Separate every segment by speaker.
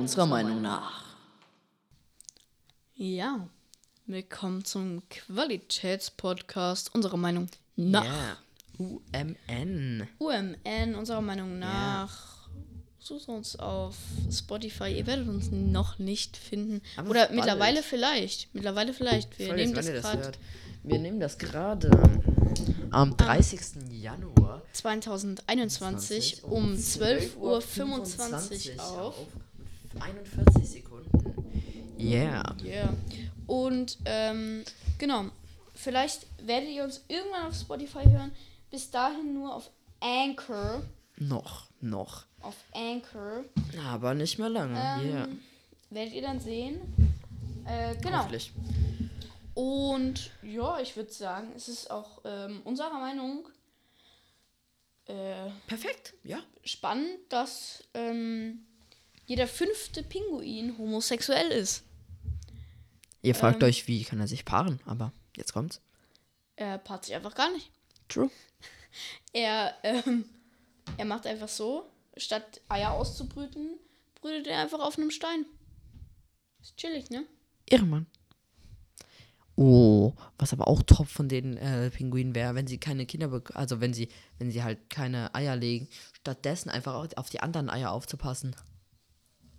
Speaker 1: unserer Meinung nach.
Speaker 2: Ja, willkommen zum Qualitätspodcast unserer Meinung nach.
Speaker 1: Ja. UMN.
Speaker 2: UMN unserer Meinung nach. Sucht uns auf Spotify. Ihr werdet uns noch nicht finden.
Speaker 1: Aber
Speaker 2: Oder mittlerweile vielleicht. Mittlerweile vielleicht. Wir
Speaker 1: Voll
Speaker 2: nehmen das gerade.
Speaker 1: Wir nehmen das gerade am 30. Januar
Speaker 2: 2021 um 12.25 Uhr auf.
Speaker 1: 41 Sekunden. Yeah.
Speaker 2: Ja. Und ähm, genau. Vielleicht werdet ihr uns irgendwann auf Spotify hören. Bis dahin nur auf Anchor.
Speaker 1: Noch, noch.
Speaker 2: Auf Anchor.
Speaker 1: Aber nicht mehr lange.
Speaker 2: Ähm,
Speaker 1: yeah.
Speaker 2: Werdet ihr dann sehen. Äh, genau.
Speaker 1: Hoffentlich.
Speaker 2: Und ja, ich würde sagen, es ist auch ähm, unserer Meinung äh,
Speaker 1: Perfekt. Ja.
Speaker 2: spannend, dass ähm, jeder fünfte Pinguin homosexuell ist.
Speaker 1: Ihr fragt
Speaker 2: Ähm.
Speaker 1: euch, wie kann er sich paaren? Aber jetzt kommt's.
Speaker 2: Er paart sich einfach gar nicht.
Speaker 1: True.
Speaker 2: Er, ähm, er macht einfach so, statt Eier auszubrüten, brütet er einfach auf einem Stein. Ist chillig, ne?
Speaker 1: Irrmann. Oh, was aber auch top von den äh, Pinguinen wäre, wenn sie keine Kinder also wenn sie, wenn sie halt keine Eier legen, stattdessen einfach auf die anderen Eier aufzupassen.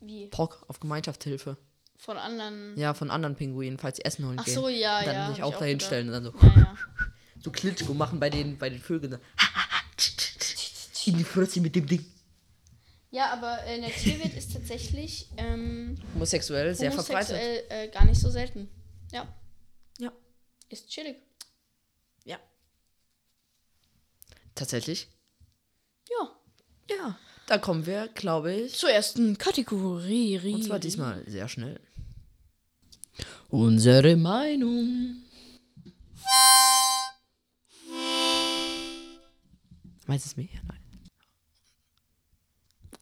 Speaker 2: Wie?
Speaker 1: Pock auf Gemeinschaftshilfe.
Speaker 2: Von anderen.
Speaker 1: Ja, von anderen Pinguinen, falls sie Essen holen
Speaker 2: Ach
Speaker 1: gehen.
Speaker 2: so, ja,
Speaker 1: und dann
Speaker 2: ja.
Speaker 1: sich
Speaker 2: hab
Speaker 1: auch dahin
Speaker 2: gedacht.
Speaker 1: stellen und dann so,
Speaker 2: Ja,
Speaker 1: so Klitschko machen bei den, bei den Vögeln. In die Fresse mit dem Ding.
Speaker 2: Ja, aber äh, in der Tierwelt ist tatsächlich ähm,
Speaker 1: Homosexuell, sehr verbreitet.
Speaker 2: homosexuell äh, gar nicht so selten. Ja,
Speaker 1: Ja.
Speaker 2: ist chillig.
Speaker 1: Ja. Tatsächlich?
Speaker 2: Ja.
Speaker 1: Ja. Da kommen wir, glaube ich.
Speaker 2: Zur ersten Kategorie.
Speaker 1: Und zwar diesmal sehr schnell.
Speaker 2: Unsere Meinung.
Speaker 1: Weiß es mir? Nein.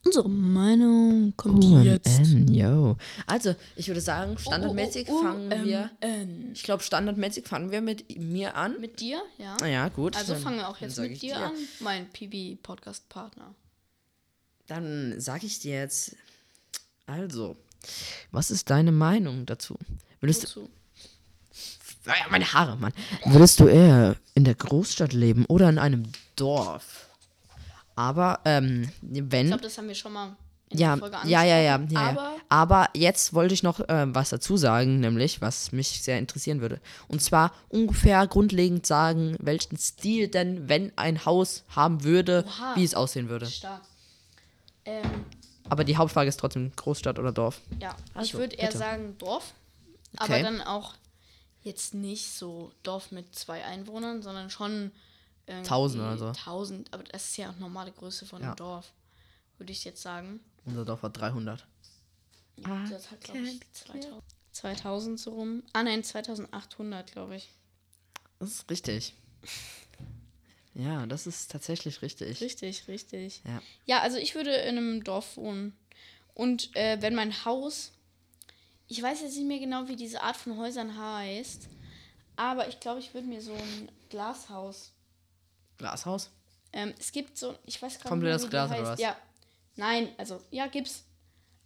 Speaker 2: Unsere Meinung kommt jetzt.
Speaker 1: UMN, yo. Also, ich würde sagen, standardmäßig
Speaker 2: Oh, oh, oh,
Speaker 1: fangen wir. Ich glaube, standardmäßig fangen wir mit mir an.
Speaker 2: Mit dir, ja.
Speaker 1: Ah ja, gut.
Speaker 2: Also fangen wir auch jetzt mit
Speaker 1: ich
Speaker 2: dir an, mein PB-Podcast-Partner.
Speaker 1: Dann sage ich dir jetzt. Also, was ist deine Meinung dazu? Würdest du.
Speaker 2: Wozu?
Speaker 1: Ah ja, meine Haare, Mann. Würdest du eher in der Großstadt leben oder in einem Dorf? Aber, ähm, wenn.
Speaker 2: Ich glaube, das haben wir schon mal in
Speaker 1: Ja,
Speaker 2: der Folge
Speaker 1: ja, ja, ja, ja.
Speaker 2: Aber
Speaker 1: Aber jetzt wollte ich noch ähm, was dazu sagen, nämlich, was mich sehr interessieren würde. Und zwar ungefähr grundlegend sagen, welchen Stil denn, wenn ein Haus haben würde,
Speaker 2: Oha.
Speaker 1: wie es aussehen würde.
Speaker 2: stark. Ähm,
Speaker 1: Aber die Hauptfrage ist trotzdem Großstadt oder Dorf.
Speaker 2: ja, ich
Speaker 1: Also,
Speaker 2: würde eher
Speaker 1: bitte.
Speaker 2: sagen Dorf.
Speaker 1: Okay.
Speaker 2: Aber dann auch jetzt nicht so Dorf mit zwei Einwohnern, sondern schon
Speaker 1: Tausend oder so.
Speaker 2: Tausend, aber das ist ja auch normale Größe von
Speaker 1: Ja.
Speaker 2: einem Dorf, würde ich jetzt sagen.
Speaker 1: Unser Dorf hat 300.
Speaker 2: Ja, das hat, glaube ich, 2000, 2000 so rum. Ah, nein, 2800, glaube ich.
Speaker 1: Das ist richtig. Ja, das ist tatsächlich richtig.
Speaker 2: Richtig, richtig.
Speaker 1: Ja.
Speaker 2: Ja, also ich würde in einem Dorf wohnen. Und äh, wenn mein Haus, ich weiß jetzt nicht mehr genau, wie diese Art von Häusern heißt, aber ich glaube, ich würde mir so ein Glashaus.
Speaker 1: Glashaus?
Speaker 2: Ähm, es gibt so, ich weiß gar nicht mehr, wie
Speaker 1: Glas
Speaker 2: die
Speaker 1: oder
Speaker 2: heißt.
Speaker 1: was?
Speaker 2: Ja, nein, also ja, gibt's.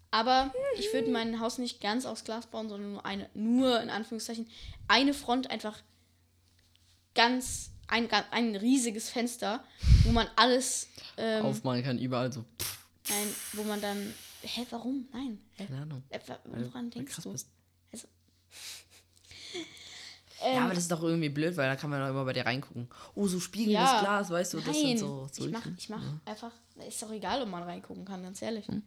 Speaker 2: Aber ich würde mein Haus nicht ganz aus Glas bauen, sondern nur eine, nur in Anführungszeichen, eine Front einfach ganz, ein, ein riesiges Fenster, wo man alles ähm,
Speaker 1: Aufmachen kann überall so.
Speaker 2: Nein, wo man dann. Hä, warum? Nein. Hä?
Speaker 1: Keine Ahnung.
Speaker 2: Äh, woran denkst du?
Speaker 1: bist.
Speaker 2: Also. Ähm,
Speaker 1: Ja, aber das ist doch irgendwie blöd, weil da kann man doch immer bei dir reingucken. Oh, so spiegelndes
Speaker 2: Ja.
Speaker 1: Glas, weißt du, das
Speaker 2: nein,
Speaker 1: sind so. so
Speaker 2: ich mach, ich mach einfach. Ist doch egal, ob man reingucken kann, ganz ehrlich.
Speaker 1: Hm,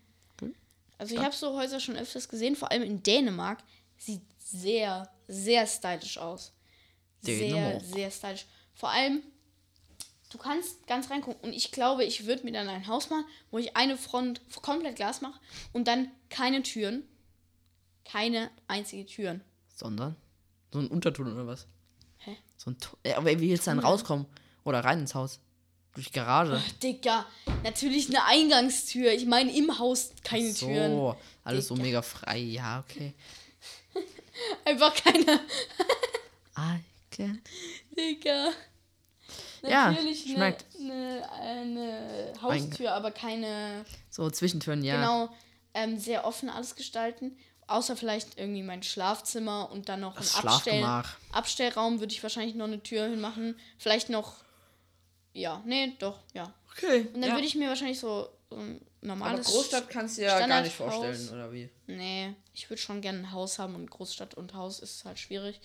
Speaker 2: Also ich habe so Häuser schon öfters gesehen, vor allem in Dänemark. Sieht sehr, sehr stylisch aus. Sehr,
Speaker 1: Dänemark.
Speaker 2: sehr stylisch. Vor allem, du kannst ganz reingucken. Und ich glaube, ich würde mir dann ein Haus machen, wo ich eine Front komplett Glas mache und dann keine Türen. Keine einzige Türen.
Speaker 1: Sondern? So ein Unterton oder was?
Speaker 2: Hä?
Speaker 1: So ein Tu- ja, aber wie willst du dann rauskommen? Oder rein ins Haus? Durch die Garage?
Speaker 2: Digga, natürlich eine Eingangstür. Ich meine, im Haus keine
Speaker 1: so,
Speaker 2: Türen.
Speaker 1: alles so
Speaker 2: Digga.
Speaker 1: mega frei. Ja, okay.
Speaker 2: Einfach keine.
Speaker 1: I can.
Speaker 2: Digga.
Speaker 1: Ja,
Speaker 2: Natürlich eine,
Speaker 1: schmeckt.
Speaker 2: eine, eine Haustür, aber keine.
Speaker 1: So Zwischentüren, ja.
Speaker 2: Genau. ähm, sehr offen alles gestalten. Außer vielleicht irgendwie mein Schlafzimmer und dann noch ein
Speaker 1: Das
Speaker 2: Abstell
Speaker 1: Schlafgemach.
Speaker 2: Abstellraum würde ich wahrscheinlich noch eine Tür hinmachen. Vielleicht noch. Ja, nee, doch, ja.
Speaker 1: Okay.
Speaker 2: Und dann würde ich mir wahrscheinlich so, so ein
Speaker 1: Aber
Speaker 2: normales.
Speaker 1: Großstadt kannst du ja gar nicht vorstellen, oder wie?
Speaker 2: Nee, ich würde schon gerne ein Haus haben und Großstadt und Haus ist halt schwierig.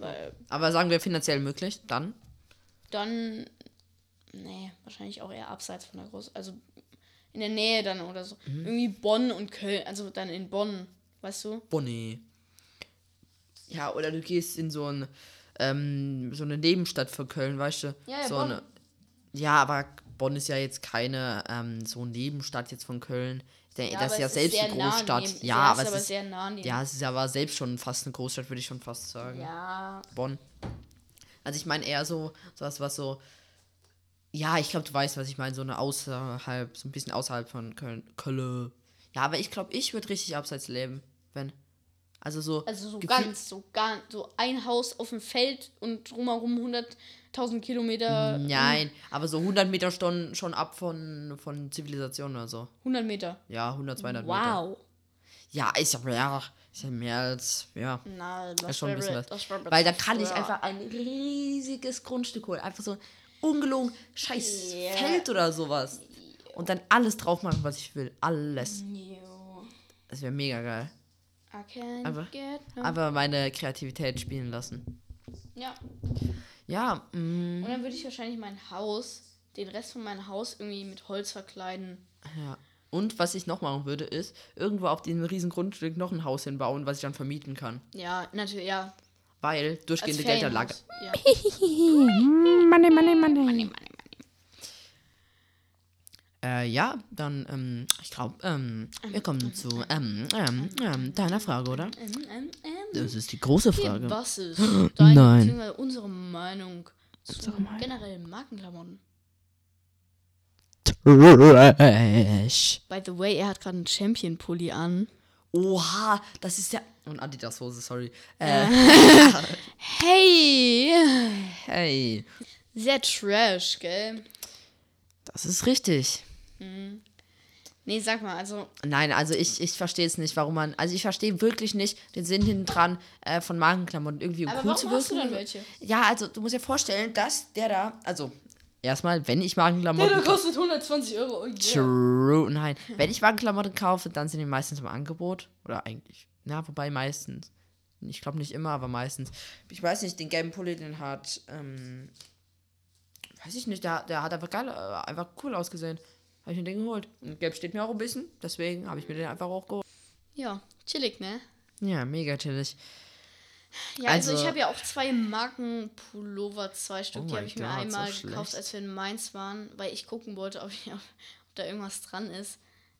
Speaker 2: Weil
Speaker 1: Aber sagen wir finanziell möglich, dann?
Speaker 2: dann. Nee, wahrscheinlich auch eher abseits von der Groß. Also in der Nähe dann oder so.
Speaker 1: Mhm.
Speaker 2: Irgendwie Bonn und Köln. Also dann in Bonn, weißt du?
Speaker 1: Bonnie. Ja, oder du gehst in so, ein, ähm, so eine Nebenstadt von Köln, weißt du?
Speaker 2: Ja, ja,
Speaker 1: so
Speaker 2: Bonn.
Speaker 1: Eine, ja, aber Bonn ist ja jetzt keine ähm, so Nebenstadt jetzt von Köln. Denke, das ist ja selbst
Speaker 2: sehr
Speaker 1: eine Großstadt. ja,
Speaker 2: es
Speaker 1: aber
Speaker 2: ist
Speaker 1: es ist,
Speaker 2: sehr nah neben.
Speaker 1: ja, es ist aber selbst schon fast eine Großstadt, würde ich schon fast sagen.
Speaker 2: Ja,
Speaker 1: Bonn. Also ich meine eher so, sowas, was so. Ja, ich glaube, du weißt, was ich meine, so eine außerhalb, so ein bisschen außerhalb von Köln. Köln. Ja, aber ich glaube, ich würde richtig abseits leben, wenn. Also so.
Speaker 2: also so ganz, so ganz, so ein Haus auf dem Feld und drumherum 100.000 Kilometer.
Speaker 1: Nein, aber so 100 Meter schon, schon ab von, von Zivilisation oder so.
Speaker 2: 100 Meter.
Speaker 1: Ja, 100, 200 Meter.
Speaker 2: Wow.
Speaker 1: Ja, ist ja mehr, ist ja mehr als, ja.
Speaker 2: Na, das
Speaker 1: ist schon ein bisschen was.
Speaker 2: das
Speaker 1: Weil da kann ich
Speaker 2: ja.
Speaker 1: einfach ein riesiges Grundstück holen. Einfach so ungelogen scheiß
Speaker 2: Ja.
Speaker 1: Feld oder sowas. Und dann alles drauf machen, was ich will. Alles. Das wäre mega geil. Einfach-
Speaker 2: get no.
Speaker 1: Aber meine Kreativität spielen lassen.
Speaker 2: Ja.
Speaker 1: Ja, mm,
Speaker 2: Und dann würde ich wahrscheinlich mein Haus, den Rest von meinem Haus irgendwie mit Holz verkleiden.
Speaker 1: ja. Und was ich noch machen würde, ist irgendwo auf diesem riesen Grundstück noch ein Haus hinbauen, was ich dann vermieten kann.
Speaker 2: Ja, natürlich, ja.
Speaker 1: Weil durchgehende Geldanlage.
Speaker 2: Ja.
Speaker 3: Money, money, money.
Speaker 2: Money, money, money.
Speaker 1: Äh, ja, dann, ähm, ich glaube, ähm, wir kommen zu, ähm, ähm, ähm, deiner Frage, oder?
Speaker 2: Ähm, ähm, ähm.
Speaker 1: Das ist die große Frage.
Speaker 2: was ist deine,
Speaker 1: Nein.
Speaker 2: unsere Meinung zu generellen Markenklamotten?
Speaker 1: Trash.
Speaker 2: By the way, er hat gerade einen Champion-Pulli an.
Speaker 1: Oha, das ist ja. Und Adidas-Hose, sorry. Äh,
Speaker 2: Hey!
Speaker 1: hey.
Speaker 2: Sehr trash, gell?
Speaker 1: Das ist richtig.
Speaker 2: Nee, sag mal, also,
Speaker 1: Nein, also ich, ich verstehe es nicht, warum man. Also ich verstehe wirklich nicht den Sinn hinten dran äh, von Markenklamotten irgendwie um
Speaker 2: aber
Speaker 1: cool zu
Speaker 2: hast du
Speaker 1: wirken.
Speaker 2: dann welche?
Speaker 1: Ja, also du musst dir vorstellen, dass der da. Also, erstmal, wenn ich Markenklamotten.
Speaker 2: kostet 120 Euro. Oh yeah.
Speaker 1: True, nein. Wenn ich Markenklamotten kaufe, dann sind die meistens im Angebot. Oder eigentlich. Na, wobei meistens. Ich glaube nicht immer, aber meistens. Ich weiß nicht, den gelben Pulli, den hat. Ähm, weiß ich nicht, der, der hat einfach geil, äh, einfach cool ausgesehen. Habe ich mir den geholt. Und gelb steht mir auch ein bisschen, deswegen habe ich mir den einfach auch geholt.
Speaker 2: Ja, chillig, ne?
Speaker 1: Ja, mega chillig.
Speaker 2: Ja, also,
Speaker 1: Also-
Speaker 2: ich habe ja auch zwei Markenpullover, zwei Stück.
Speaker 1: Oh
Speaker 2: die habe ich mir
Speaker 1: Gott, so
Speaker 2: einmal
Speaker 1: schlecht.
Speaker 2: gekauft, als wir in Mainz waren, weil ich gucken wollte, ob, ich, ob da irgendwas dran ist.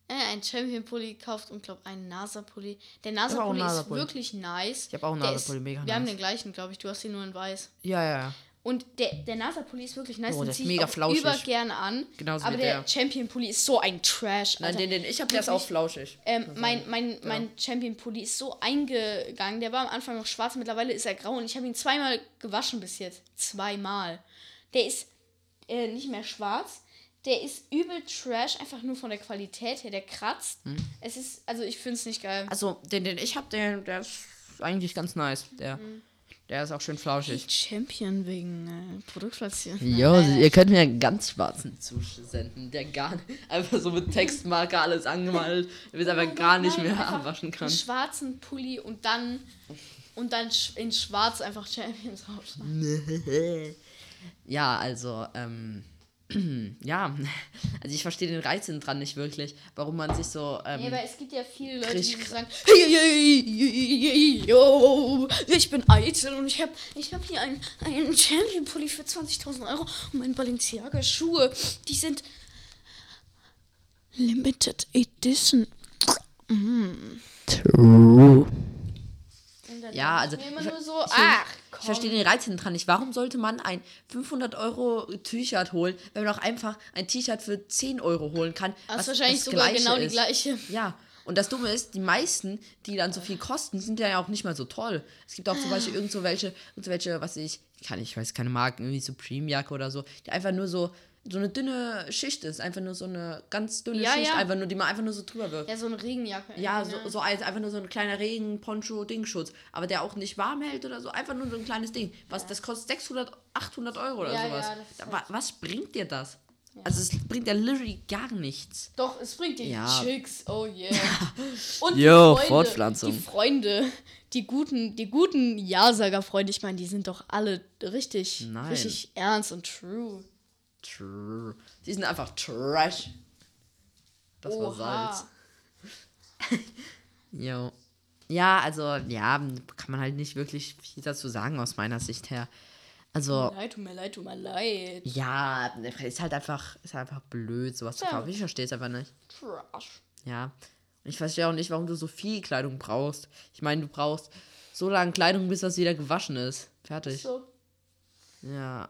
Speaker 2: Äh, ein Champion-Pulli gekauft und glaube einen NASA-Pulli. Der NASA-Pulli ist wirklich nice.
Speaker 1: Ich hab auch einen NASA-Pulli, mega
Speaker 2: Wir haben
Speaker 1: nice.
Speaker 2: den gleichen, glaube ich. Du hast ihn nur in weiß.
Speaker 1: Ja, ja, ja.
Speaker 2: Und der, der NASA-Pulli ist wirklich nice.
Speaker 1: Oh,
Speaker 2: den
Speaker 1: der ist
Speaker 2: zieh ich
Speaker 1: mega flauschig.
Speaker 2: über gerne an.
Speaker 1: Genauso
Speaker 2: aber der
Speaker 1: der.
Speaker 2: Champion-Pulli ist so ein Trash.
Speaker 1: Nein, den, den ich habe, der ist auch flauschig.
Speaker 2: Ähm, mein mein, mein Champion-Pulli ist so eingegangen. Der war am Anfang noch schwarz, mittlerweile ist er grau und ich habe ihn zweimal gewaschen bis jetzt. Zweimal. Der ist äh, nicht mehr schwarz. Der ist übel trash, einfach nur von der Qualität her. Der kratzt. Es ist, also ich finde es nicht geil.
Speaker 1: Also, den, den ich habe, der, der ist eigentlich ganz nice. Der, der ist auch schön flauschig.
Speaker 2: Champion wegen äh, Produktplatzierung.
Speaker 1: Jo, ihr könnt mir einen ganz schwarzen zusenden, der gar nicht, einfach so mit Textmarker alles angemalt, damit er einfach gar nicht mehr abwaschen kann.
Speaker 2: Einen schwarzen Pulli und dann und dann in schwarz einfach Champions draufschreiben.
Speaker 1: Ja, also, ähm, ja, also ich verstehe den Reiz dran nicht wirklich, warum man sich so, ähm,
Speaker 2: Nee, aber es gibt ja viele Leute, die so sagen, hey, hey, hey, hey, yo, ich bin eitel und ich habe ich hab hier einen, einen Champion-Pulli für 20.000 Euro und meine Balenciaga-Schuhe, die sind Limited Edition.
Speaker 3: True.
Speaker 2: Und dann
Speaker 1: Ja, also,
Speaker 2: ich immer
Speaker 1: ich-
Speaker 2: nur so,
Speaker 1: ich-
Speaker 2: ach,
Speaker 1: ich
Speaker 2: komm.
Speaker 1: verstehe den Reiz hinten dran nicht. Warum sollte man ein 500 Euro T-Shirt holen, wenn man auch einfach ein T-Shirt für 10 Euro holen kann?
Speaker 2: Das
Speaker 1: was
Speaker 2: ist wahrscheinlich
Speaker 1: das
Speaker 2: sogar genau die
Speaker 1: ist?
Speaker 2: gleiche.
Speaker 1: Ja, und das Dumme ist, die meisten, die dann so viel kosten, sind ja auch nicht mal so toll. Es gibt auch zum Beispiel irgend so welche, irgend so welche, was ich, kann ich weiß keine Marken, irgendwie Supreme-Jacke oder so, die einfach nur so so eine dünne Schicht ist. Einfach nur so eine ganz dünne
Speaker 2: Ja,
Speaker 1: Schicht,
Speaker 2: ja.
Speaker 1: einfach nur, die man einfach nur so drüber wirft.
Speaker 2: Ja, so eine Regenjacke.
Speaker 1: Ja, so,
Speaker 2: ne?
Speaker 1: so als einfach nur so ein kleiner Regen-Poncho-Dingschutz. Aber der auch nicht warm hält oder so. Einfach nur so ein kleines Ding. Was, Das kostet 600, 800 Euro oder
Speaker 2: Ja,
Speaker 1: sowas.
Speaker 2: ja, das ist
Speaker 1: Da-
Speaker 2: halt-
Speaker 1: wa- was bringt dir das? Also es bringt ja literally gar nichts.
Speaker 2: Doch, es bringt die
Speaker 1: Ja.
Speaker 2: Chicks. Oh yeah. Und
Speaker 1: Jo,
Speaker 2: die Freunde,
Speaker 1: Fortpflanzung.
Speaker 2: Die Freunde, die guten, die guten Ja-Sager-Freunde, ich meine, die sind doch alle richtig,
Speaker 1: Nein.
Speaker 2: richtig ernst und true.
Speaker 1: True. Die sind einfach trash. Das war
Speaker 2: Oha.
Speaker 1: Salz. Jo. Ja, also, ja, kann man halt nicht wirklich viel dazu sagen aus meiner Sicht her. Also,
Speaker 2: Leid, tut mir leid, tut mir leid.
Speaker 1: ja, ist halt einfach, ist halt einfach blöd, sowas zu
Speaker 2: Ja.
Speaker 1: kaufen. Ich verstehe es einfach nicht.
Speaker 2: Trash.
Speaker 1: Ja. Und ich verstehe auch nicht, warum du so viel Kleidung brauchst. Ich meine, du brauchst so lange Kleidung, bis das wieder gewaschen ist. Fertig.
Speaker 2: So.
Speaker 1: Ja.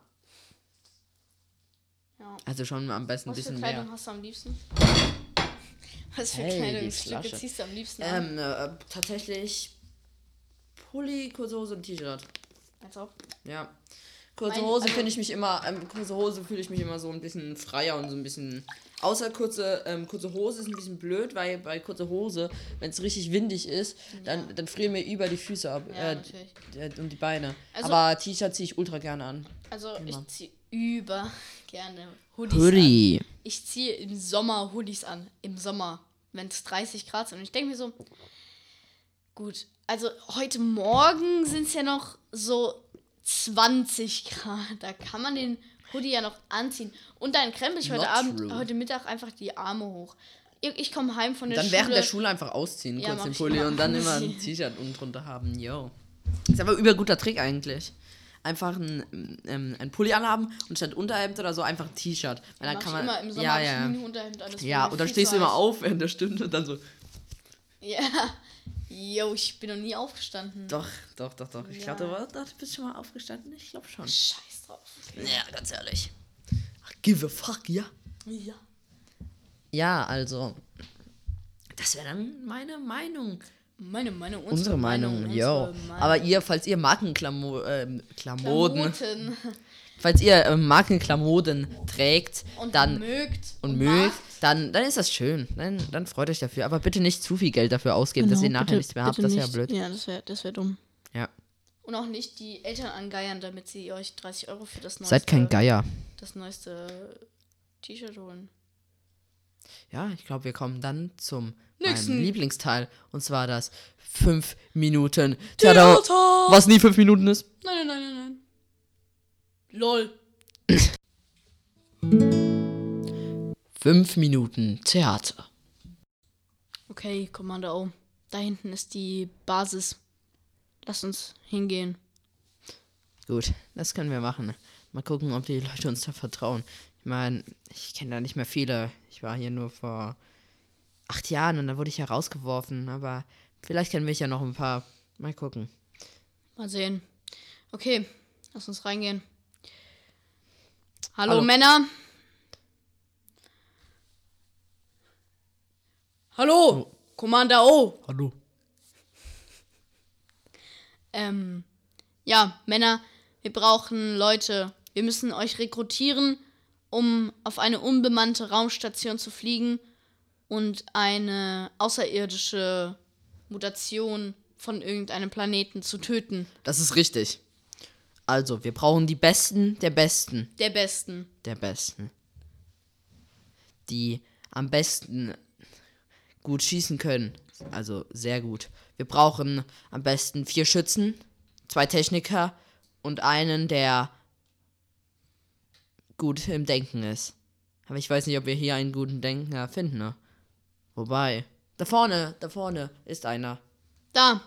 Speaker 2: Ja.
Speaker 1: Also schon am besten ein
Speaker 2: Was für
Speaker 1: bisschen
Speaker 2: Kleidung
Speaker 1: mehr.
Speaker 2: hast du am liebsten? Was für
Speaker 1: Hey,
Speaker 2: Kleidungsstücke ziehst du am liebsten an?
Speaker 1: Ähm, äh, tatsächlich Pulli, kurze Hose und T-Shirt.
Speaker 2: Als ob.
Speaker 1: Ja. Kurze
Speaker 2: Mein-
Speaker 1: Hose
Speaker 2: also-
Speaker 1: finde ich mich immer, ähm, kurze Hose fühle ich mich immer so ein bisschen freier und so ein bisschen. Außer kurze, ähm, kurze Hose ist ein bisschen blöd, weil bei kurze Hose, wenn es richtig windig ist, dann, dann frieren mir über die Füße ab
Speaker 2: Ja, natürlich.
Speaker 1: äh, und die Beine.
Speaker 2: Also-
Speaker 1: Aber T-Shirt ziehe ich ultra gerne an.
Speaker 2: Also
Speaker 1: Immer.
Speaker 2: ich ziehe über gerne Hoodies an. Ich ziehe im Sommer Hoodies an. Im Sommer, wenn es 30 Grad sind. Und ich denke mir so, gut, also heute Morgen sind es ja noch so 20 Grad. Da kann man den Hoodie ja noch anziehen. Und dann krempel ich heute
Speaker 1: Not
Speaker 2: Abend,
Speaker 1: true.
Speaker 2: heute Mittag einfach die Arme hoch. Ich, ich komme heim von der
Speaker 1: Dann
Speaker 2: Schule.
Speaker 1: während der Schule einfach ausziehen,
Speaker 2: Ja,
Speaker 1: kurz den Pulli und dann immer ein T-Shirt unten drunter haben. Yo. Ist aber über guter Trick eigentlich. Einfach ein, ähm, ein Pulli anhaben und statt Unterhemd oder so einfach ein T-Shirt. Weil dann kann man.
Speaker 2: immer im Sommer
Speaker 1: ja, ja.
Speaker 2: Unterhemd das
Speaker 1: Ja, und dann stehst du immer auf während der Stunde und dann so.
Speaker 2: Ja. Yo, ich bin noch nie aufgestanden.
Speaker 1: Doch, doch, doch, doch. Ich
Speaker 2: Ja.
Speaker 1: glaube, du, du bist schon mal aufgestanden. Ich glaube schon.
Speaker 2: Scheiß drauf.
Speaker 1: Ja, ganz ehrlich. Ach, give a fuck, ja.
Speaker 2: Ja.
Speaker 1: Ja, also. Das wäre dann meine Meinung.
Speaker 2: Meine Meinung,
Speaker 1: Unsere, Meinung, yo.
Speaker 2: unsere Meinung.
Speaker 1: Aber ihr, falls ihr Markenklamoden, ähm, Klamoden,
Speaker 2: Klamotten
Speaker 1: falls ihr ähm, Markenklamoden trägt,
Speaker 2: und
Speaker 1: dann
Speaker 2: mögt
Speaker 1: und mögt, dann, dann ist das schön. Dann, dann freut euch dafür. Aber bitte nicht zu viel Geld dafür ausgeben, dass ihr
Speaker 2: Genau,
Speaker 1: nachher
Speaker 2: bitte-
Speaker 1: nichts mehr habt. Das wäre blöd.
Speaker 2: Ja, das wäre das wär dumm.
Speaker 1: Ja.
Speaker 2: Und auch nicht die Eltern angeiern, damit sie euch 30 Euro für das neueste,
Speaker 1: Seid kein Geier.
Speaker 2: das neueste T-Shirt holen.
Speaker 1: Ja, ich glaube, wir kommen dann zum
Speaker 2: Nächsten.
Speaker 1: Lieblingsteil. Und zwar das 5 Minuten Theater. Was nie 5 Minuten ist.
Speaker 2: Nein, nein, nein, nein, nein. Lol.
Speaker 1: 5 Minuten Theater.
Speaker 2: Okay, Kommando O. Da hinten ist die Basis. Lass uns hingehen.
Speaker 1: Gut, das können wir machen. Mal gucken, ob die Leute uns da vertrauen. Ich meine, ich kenne da nicht mehr viele. Ich war hier nur vor acht Jahren und dann wurde ich ja rausgeworfen. Aber vielleicht kennen mich ja noch ein paar. Mal gucken.
Speaker 2: Mal sehen. Okay, lass uns reingehen. Hallo,
Speaker 1: Hallo.
Speaker 2: Männer. Hallo, Commander O.
Speaker 1: Hallo.
Speaker 2: Ähm, ja, Männer, wir brauchen Leute. Wir müssen euch rekrutieren, um auf eine unbemannte Raumstation zu fliegen und eine außerirdische Mutation von irgendeinem Planeten zu töten.
Speaker 1: Das ist richtig. Also, wir brauchen die Besten der Besten
Speaker 2: Der Besten.
Speaker 1: der Besten. Die am besten gut schießen können. Also sehr gut. Wir brauchen am besten vier Schützen, zwei Techniker und einen, der gut im Denken ist. Aber ich weiß nicht, ob wir hier einen guten Denker finden. Ne? Wobei. Da vorne, da vorne ist einer.
Speaker 2: Da.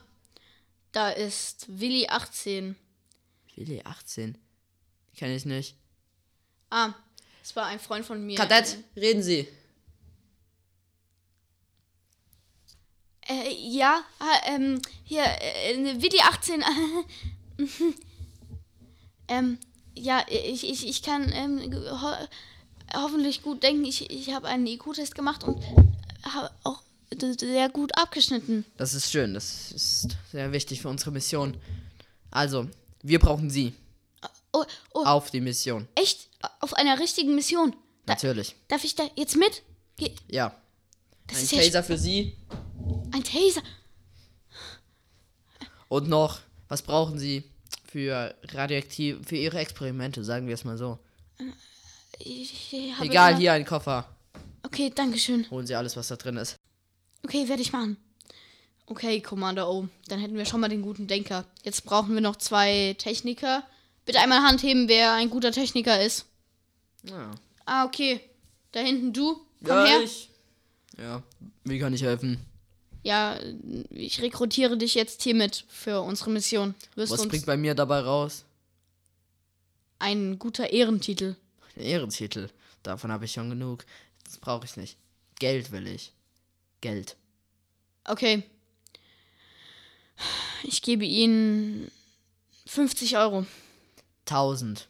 Speaker 2: Da ist Willi 18.
Speaker 1: Willi 18. Kenn ich nicht.
Speaker 2: Ah, das war ein Freund von mir.
Speaker 1: Kadett, reden Sie.
Speaker 2: Äh, ja, ähm, hier, äh, Willi 18. ähm, ja, ich, ich, ich kann ähm, ho hoffentlich gut denken. Ich, ich habe einen IQ-Test gemacht und habe auch sehr gut abgeschnitten.
Speaker 1: Das ist schön, das ist sehr wichtig für unsere Mission. Also, wir brauchen Sie
Speaker 2: Oh, oh,
Speaker 1: auf die Mission.
Speaker 2: echt? auf einer richtigen Mission. Da,
Speaker 1: Natürlich.
Speaker 2: darf ich da jetzt mit? Ge
Speaker 1: Ja.
Speaker 2: das
Speaker 1: Ein
Speaker 2: ja
Speaker 1: Taser für Sie.
Speaker 2: ein Taser.
Speaker 1: Und noch, was brauchen Sie für radioaktiv, für Ihre Experimente, sagen wir es mal so.
Speaker 2: Ich habe
Speaker 1: Egal,
Speaker 2: immer-
Speaker 1: hier ein Koffer.
Speaker 2: Okay, danke schön.
Speaker 1: Holen Sie alles, was da drin ist.
Speaker 2: Okay, werde ich machen. Okay, Commander O. Dann hätten wir schon mal den guten Denker. Jetzt brauchen wir noch zwei Techniker. Bitte einmal Hand heben, wer ein guter Techniker ist.
Speaker 1: Ja.
Speaker 2: Ah, okay. Da hinten du. Komm
Speaker 1: ja,
Speaker 2: her.
Speaker 1: Ich. Ja, wie kann ich helfen?
Speaker 2: Ja, ich rekrutiere dich jetzt hier mit für unsere Mission. Wirst
Speaker 1: Was bringt bei mir dabei raus?
Speaker 2: ein guter Ehrentitel.
Speaker 1: Ein Ehrentitel. Davon habe ich schon genug. Das brauche ich nicht. Geld will ich. Geld.
Speaker 2: Okay. Ich gebe Ihnen 50 Euro.
Speaker 1: 1000.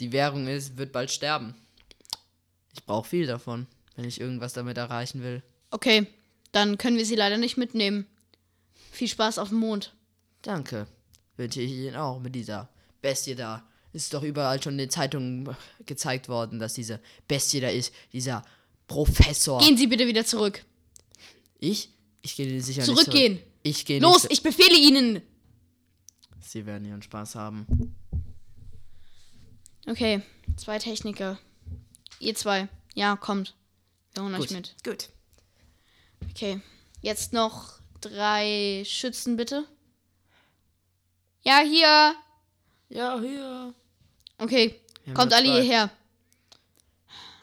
Speaker 1: Die Währung ist, wird bald sterben. Ich brauche viel davon, wenn ich irgendwas damit erreichen will.
Speaker 2: Okay, dann können wir Sie leider nicht mitnehmen. Viel Spaß auf dem Mond.
Speaker 1: Danke. Wünsche ich Ihnen auch mit dieser Bestie da. Ist doch überall schon in den Zeitungen gezeigt worden, dass diese Bestie da ist. Dieser Professor.
Speaker 2: Gehen Sie bitte wieder zurück.
Speaker 1: Ich? Ich gehe sicher
Speaker 2: Zurückgehen.
Speaker 1: nicht zurück. Ich gehe
Speaker 2: Los, ich befehle Ihnen.
Speaker 1: Sie werden ihren Spaß haben.
Speaker 2: Okay, zwei Techniker. Ihr zwei. Ja, kommt. Wir holen euch mit.
Speaker 1: Gut.
Speaker 2: Okay. Jetzt noch drei Schützen, bitte. Ja, hier.
Speaker 1: Ja, hier.
Speaker 2: Okay.
Speaker 1: Wir
Speaker 2: Kommt alle
Speaker 1: zwei.
Speaker 2: hierher.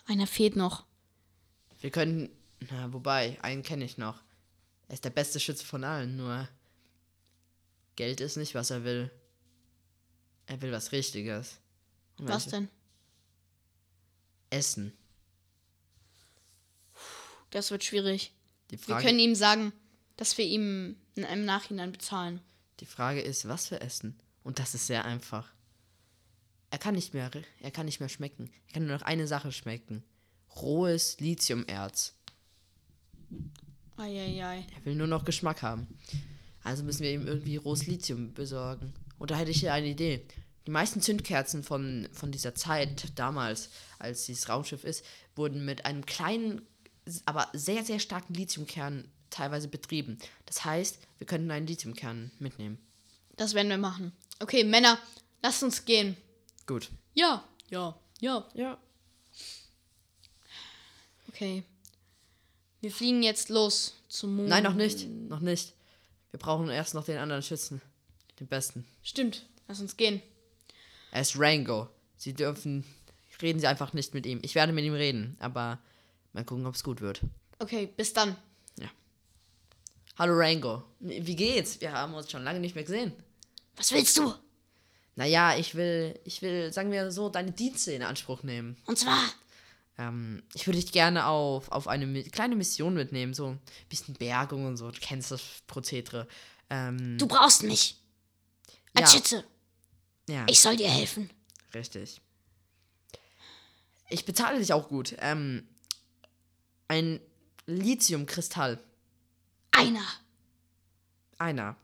Speaker 2: Einer fehlt noch.
Speaker 1: Wir können. Na, wobei, einen kenne ich noch. Er ist der beste Schütze von allen, nur. Geld ist nicht, was er will. Er will was Richtiges. Und
Speaker 2: Was denn?
Speaker 1: Essen.
Speaker 2: Das wird schwierig.
Speaker 1: Die
Speaker 2: Wir
Speaker 1: Frage,
Speaker 2: können ihm sagen, dass wir ihm in einem Nachhinein bezahlen.
Speaker 1: die Frage ist, was für Essen? Und das ist sehr einfach. Er kann nicht mehr, er kann nicht mehr schmecken. Er kann nur noch eine Sache schmecken. Rohes Lithiumerz.
Speaker 2: Eieiei.
Speaker 1: Er will nur noch Geschmack haben. Also müssen wir ihm irgendwie rohes Lithium besorgen. Und da hätte ich hier eine Idee. Die meisten Zündkerzen von, von dieser Zeit damals, als dieses Raumschiff ist, wurden mit einem kleinen, aber sehr, sehr starken Lithiumkern teilweise betrieben. Das heißt, wir könnten einen Lithiumkern mitnehmen.
Speaker 2: Das werden wir machen. Okay, Männer, lasst uns gehen.
Speaker 1: Gut.
Speaker 2: Ja, ja, ja.
Speaker 1: Ja.
Speaker 2: Okay. Wir fliegen jetzt los zum Mond.
Speaker 1: Nein, noch nicht. Noch nicht. Wir brauchen erst noch den anderen Schützen. Den besten.
Speaker 2: Stimmt. Lass uns gehen.
Speaker 1: Er ist Rango. Sie dürfen. Reden Sie einfach nicht mit ihm. Ich werde mit ihm reden, aber mal gucken, ob es gut wird.
Speaker 2: Okay, bis dann.
Speaker 1: Hallo Rango. Wie geht's? Wir haben uns schon lange nicht mehr gesehen.
Speaker 2: Was willst du?
Speaker 1: Naja, ich will, ich will, sagen wir so, deine Dienste in Anspruch nehmen.
Speaker 2: Und zwar.
Speaker 1: Ähm, ich würde dich gerne auf, auf eine kleine Mission mitnehmen, so ein bisschen Bergung und so. Du kennst das Prozedere. Ähm,
Speaker 2: Du brauchst mich. Als
Speaker 1: ja,
Speaker 2: Schütze.
Speaker 1: ja,
Speaker 2: Ich soll dir helfen.
Speaker 1: richtig. Ich bezahle dich auch gut. Ähm, ein Lithiumkristall.
Speaker 2: Einer.
Speaker 1: Einer.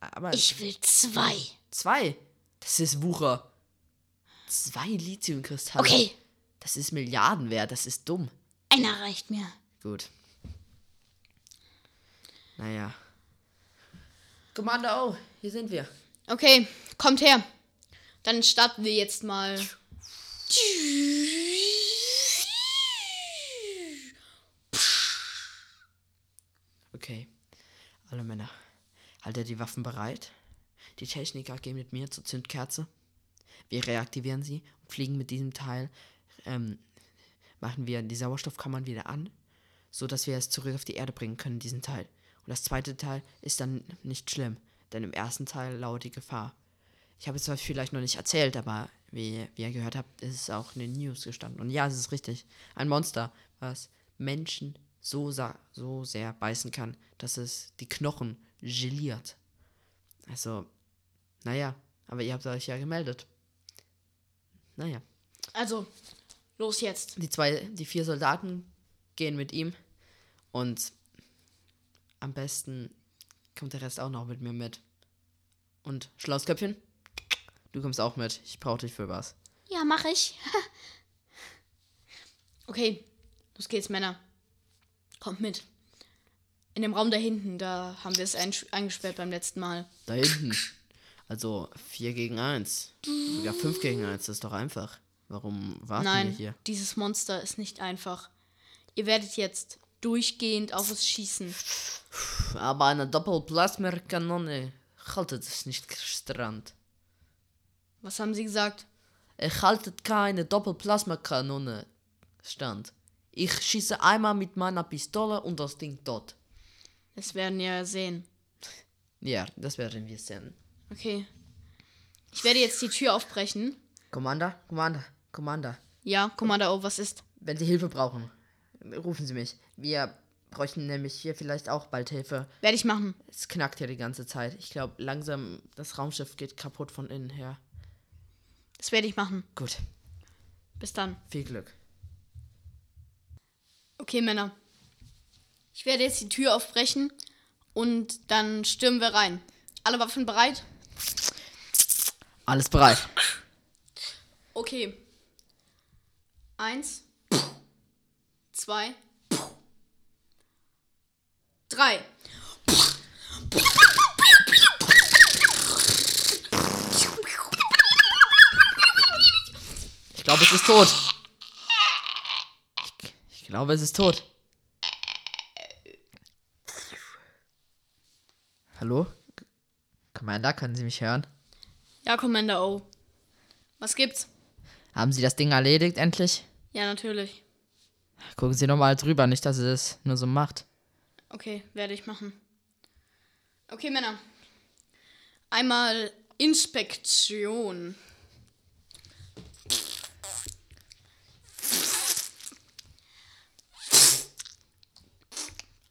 Speaker 1: Aber
Speaker 2: Ich will zwei.
Speaker 1: zwei. Das ist Wucher. Zwei Lithiumkristalle.
Speaker 2: Okay,
Speaker 1: Das ist Milliarden wert, das ist dumm.
Speaker 2: einer reicht mir.
Speaker 1: Gut. Naja. Commander O, hier sind wir.
Speaker 2: Okay, kommt her. Dann starten wir jetzt mal.
Speaker 1: Okay. Alle Männer. Haltet die Waffen bereit. Die Techniker gehen mit mir zur Zündkerze. Wir reaktivieren sie und fliegen mit diesem Teil. Ähm, machen wir die Sauerstoffkammern wieder an, so dass wir es zurück auf die Erde bringen können, diesen Teil. Und das zweite Teil ist dann nicht schlimm, denn im ersten Teil lauert die Gefahr. Ich habe es zwar vielleicht noch nicht erzählt, aber wie, wie ihr gehört habt, ist es auch in den News gestanden. Und ja, es ist richtig. Ein Monster, was Menschen so, so sehr beißen kann, dass es die Knochen geliert. Also, naja, aber ihr habt euch ja gemeldet. Naja.
Speaker 2: Also, los jetzt.
Speaker 1: Die zwei, die vier Soldaten gehen mit ihm und am besten kommt der Rest auch noch mit mir mit. Und Schlausköpfchen, du kommst auch mit. Ich brauche dich für was.
Speaker 2: Ja, mach ich. okay, los geht's, Männer. Kommt mit. In dem Raum da hinten, da haben wir es eingesperrt beim letzten Mal.
Speaker 1: Da hinten. Also 4 gegen 1. Ja, 5 gegen 1, das ist doch einfach. Warum warten wir
Speaker 2: Nein,
Speaker 1: hier?
Speaker 2: dieses Monster ist nicht einfach. Ihr werdet jetzt durchgehend auf es schießen.
Speaker 1: Aber eine Doppelplasmakanone haltet es nicht Strand.
Speaker 2: Was haben sie gesagt?
Speaker 1: Ich halte keine Doppelplasmakanone stand. Ich schieße einmal mit meiner Pistole und das Ding tot.
Speaker 2: Das werden wir sehen.
Speaker 1: Ja, das werden wir sehen.
Speaker 2: Okay. Ich werde jetzt die Tür aufbrechen.
Speaker 1: Commander, Commander, Commander.
Speaker 2: Ja, Commander O, was ist?
Speaker 1: Wenn Sie Hilfe brauchen, rufen Sie mich. Wir bräuchten nämlich hier vielleicht auch bald Hilfe.
Speaker 2: Werde ich machen.
Speaker 1: Es knackt hier die ganze Zeit. Ich glaube, langsam das Raumschiff geht kaputt von innen her.
Speaker 2: Das werde ich machen.
Speaker 1: Gut,
Speaker 2: Bis dann.
Speaker 1: viel Glück.
Speaker 2: Okay, Männer. Ich werde jetzt die Tür aufbrechen und dann stürmen wir rein. Alle Waffen bereit?
Speaker 1: Alles bereit.
Speaker 2: Okay. Eins. Zwei. Drei.
Speaker 1: Ich glaube, es ist tot. Glaube, es ist tot. Hallo? Commander, können Sie mich hören?
Speaker 2: Ja, Commander O. Was gibt's?
Speaker 1: Haben Sie das Ding erledigt endlich?
Speaker 2: Ja, natürlich.
Speaker 1: Gucken Sie nochmal drüber, nicht, dass es nur so macht.
Speaker 2: Okay, werde ich machen. Okay, Männer. Einmal Inspektion.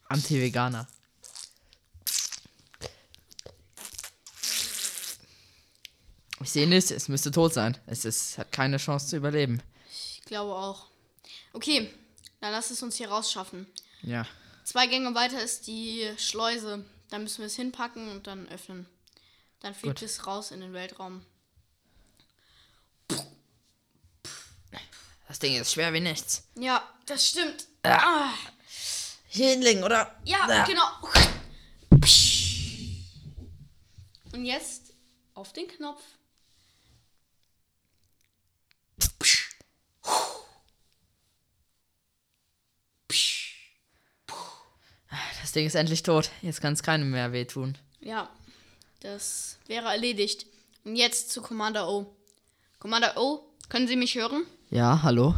Speaker 1: Anti-Veganer. Ich sehe nichts, es müsste tot sein. Es ist, hat keine Chance zu überleben.
Speaker 2: Ich glaube auch. Okay, dann lass es uns hier rausschaffen.
Speaker 1: Ja.
Speaker 2: Zwei Gänge weiter ist die Schleuse. Da müssen wir es hinpacken und dann öffnen. Dann fliegt
Speaker 1: Gut.
Speaker 2: es raus in den Weltraum.
Speaker 1: Das Ding ist schwer wie nichts.
Speaker 2: Ja, das stimmt.
Speaker 1: Hier hinlegen, oder?
Speaker 2: Ja,
Speaker 1: Da.
Speaker 2: genau. Und jetzt auf den Knopf.
Speaker 1: Das Ding ist endlich tot. Jetzt kann es keinem mehr wehtun.
Speaker 2: Ja, das wäre erledigt. Und jetzt zu Commander O. Commander O, können Sie mich hören?
Speaker 1: Ja, hallo?